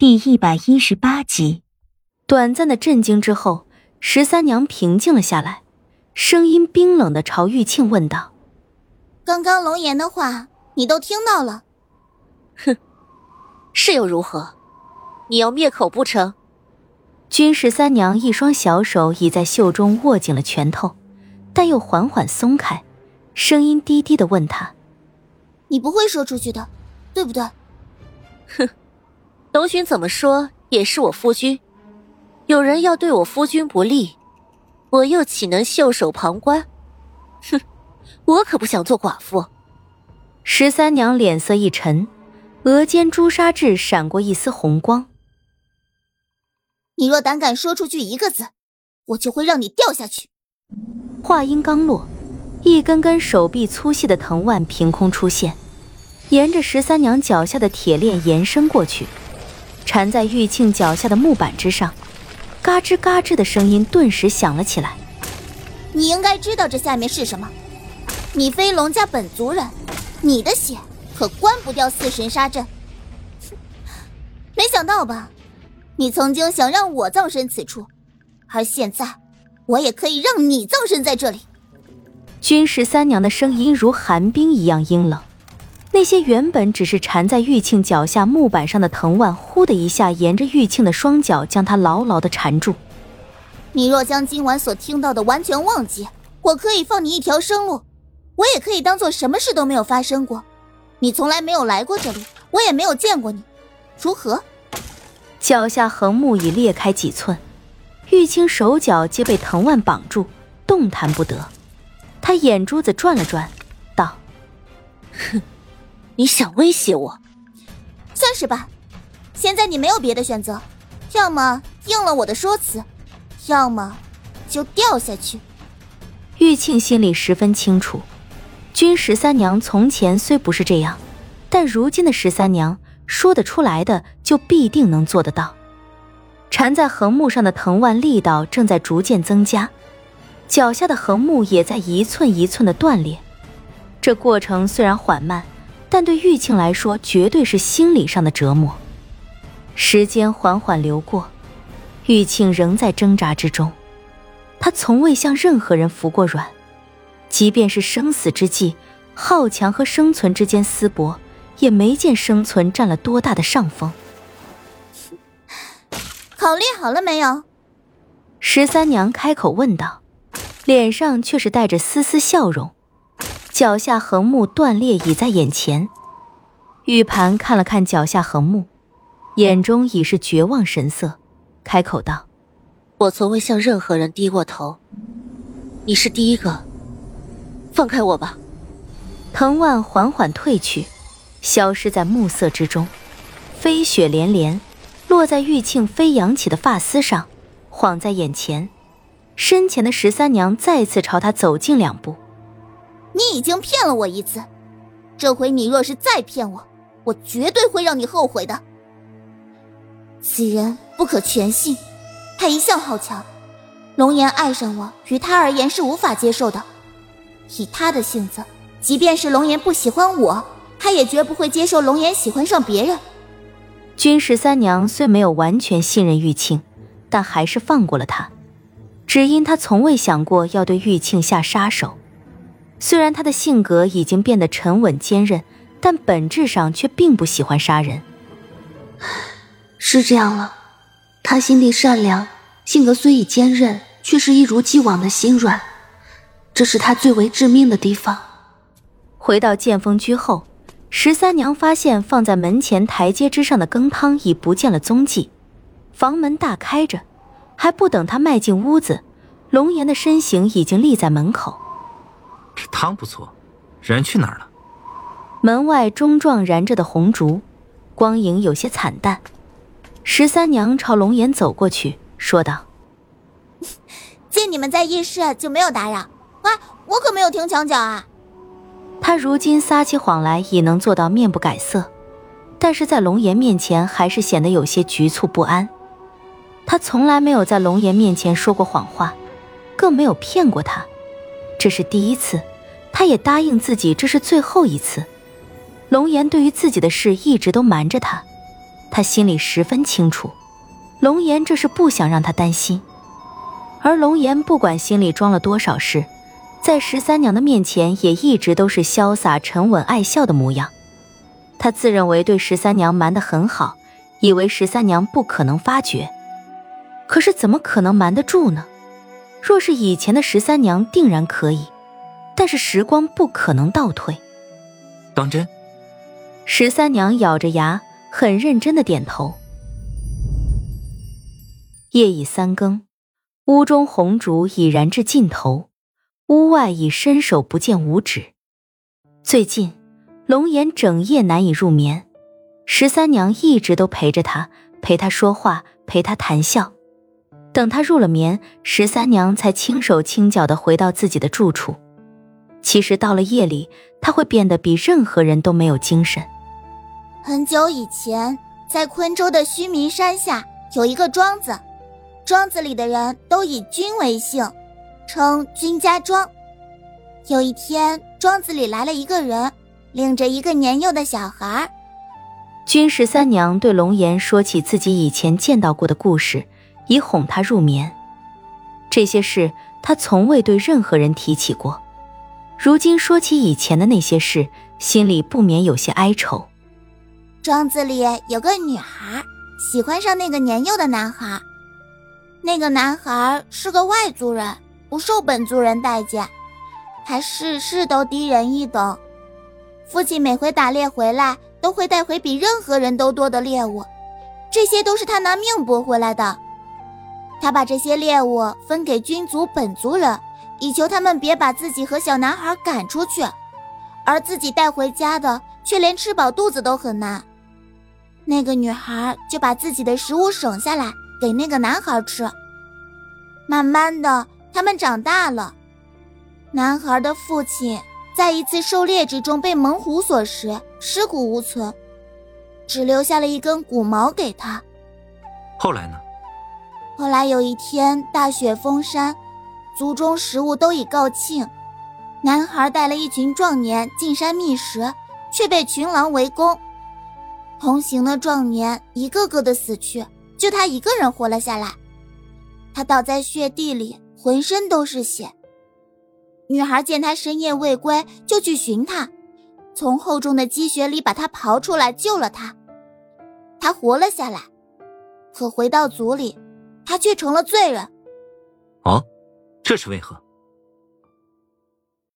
第一百一十八集，短暂的震惊之后，十三娘平静了下来，声音冰冷的朝玉庆问道：“刚刚龙颜的话，你都听到了？哼，是又如何？你要灭口不成？”君十三娘一双小手已在袖中握紧了拳头，但又缓缓松开，声音低低的问他：“你不会说出去的，对不对？”哼。龙巡怎么说也是我夫君，有人要对我夫君不利，我又岂能袖手旁观？哼，我可不想做寡妇。十三娘脸色一沉，额间朱砂痣闪过一丝红光。你若胆敢说出去一个字，我就会让你掉下去。话音刚落，一根根手臂粗细的藤蔓凭空出现，沿着十三娘脚下的铁链延伸过去。缠在玉庆脚下的木板之上，嘎吱嘎吱的声音顿时响了起来。你应该知道这下面是什么。你非龙家本族人，你的血可关不掉四神杀阵。没想到吧？你曾经想让我葬身此处，而现在，我也可以让你葬身在这里。君十三娘的声音如寒冰一样阴冷。那些原本只是缠在玉庆脚下木板上的藤蔓，呼的一下沿着玉庆的双脚将他牢牢的缠住。你若将今晚所听到的完全忘记，我可以放你一条生路，我也可以当做什么事都没有发生过。你从来没有来过这里，我也没有见过你，如何？脚下横木已裂开几寸，玉清手脚皆被藤蔓绑住，动弹不得。他眼珠子转了转，道：“哼。”你想威胁我？算是吧。现在你没有别的选择，要么应了我的说辞，要么就掉下去。玉庆心里十分清楚，君十三娘从前虽不是这样，但如今的十三娘说得出来的，就必定能做得到。缠在横木上的藤蔓力道正在逐渐增加，脚下的横木也在一寸一寸的断裂。这过程虽然缓慢。但对玉庆来说，绝对是心理上的折磨。时间缓缓流过，玉庆仍在挣扎之中。他从未向任何人服过软，即便是生死之际，好强和生存之间撕搏，也没见生存占了多大的上风。考虑好了没有？十三娘开口问道，脸上却是带着丝丝笑容。脚下横木断裂已在眼前，玉盘看了看脚下横木，眼中已是绝望神色，开口道：“我从未向任何人低过头，你是第一个，放开我吧。”藤蔓缓缓退去，消失在暮色之中，飞雪连连，落在玉庆飞扬起的发丝上，晃在眼前。身前的十三娘再次朝他走近两步。你已经骗了我一次，这回你若是再骗我，我绝对会让你后悔的。此人不可全信，他一向好强，龙颜爱上我，于他而言是无法接受的。以他的性子，即便是龙颜不喜欢我，他也绝不会接受龙颜喜欢上别人。君十三娘虽没有完全信任玉庆，但还是放过了他，只因他从未想过要对玉庆下杀手。虽然他的性格已经变得沉稳坚韧，但本质上却并不喜欢杀人。是这样了，他心地善良，性格虽已坚韧，却是一如既往的心软，这是他最为致命的地方。回到剑锋居后，十三娘发现放在门前台阶之上的羹汤已不见了踪迹，房门大开着，还不等他迈进屋子，龙颜的身形已经立在门口。这汤不错，人去哪儿了？门外中状燃着的红烛，光影有些惨淡。十三娘朝龙颜走过去，说道：“ 见你们在议事，就没有打扰。喂，我可没有停墙角啊。”他如今撒起谎来也能做到面不改色，但是在龙颜面前还是显得有些局促不安。他从来没有在龙颜面前说过谎话，更没有骗过他，这是第一次。他也答应自己，这是最后一次。龙岩对于自己的事一直都瞒着他，他心里十分清楚，龙岩这是不想让他担心。而龙岩不管心里装了多少事，在十三娘的面前也一直都是潇洒沉稳、爱笑的模样。他自认为对十三娘瞒得很好，以为十三娘不可能发觉。可是怎么可能瞒得住呢？若是以前的十三娘，定然可以。但是时光不可能倒退。当真？十三娘咬着牙，很认真的点头。夜已三更。屋中红烛已燃至尽头，屋外已伸手不见五指。最近，龙颜整夜难以入眠，十三娘一直都陪着他，陪他说话，陪他谈笑。等他入了眠，十三娘才轻手轻脚的回到自己的住处。其实到了夜里，他会变得比任何人都没有精神。很久以前，在昆州的须弥山下有一个庄子。庄子里的人都以君为姓，称君家庄。有一天，庄子里来了一个人，领着一个年幼的小孩。君十三娘对龙颜说起自己以前见到过的故事，以哄他入眠。这些事他从未对任何人提起过，如今说起以前的那些事，心里不免有些哀愁。庄子里有个女孩，喜欢上那个年幼的男孩。那个男孩是个外族人，不受本族人待见，还事事都低人一等。父亲每回打猎回来，都会带回比任何人都多的猎物，这些都是他拿命搏回来的。他把这些猎物分给军族本族人，以求他们别把自己和小男孩赶出去，而自己带回家的却连吃饱肚子都很难。那个女孩就把自己的食物省下来。给那个男孩吃。慢慢的，他们长大了。男孩的父亲在一次狩猎之中被猛虎所食，尸骨无存，只留下了一根骨毛给他。后来呢？后来有一天大雪封山，族中食物都已告罄，男孩带了一群壮年进山觅食，却被群狼围攻。同行的壮年一个个的死去。就他一个人活了下来，他倒在血地里，浑身都是血。女孩见他深夜未归，就去寻他，从厚重的积雪里把他刨出来，救了他。他活了下来，可回到族里，他却成了罪人。哦，这是为何？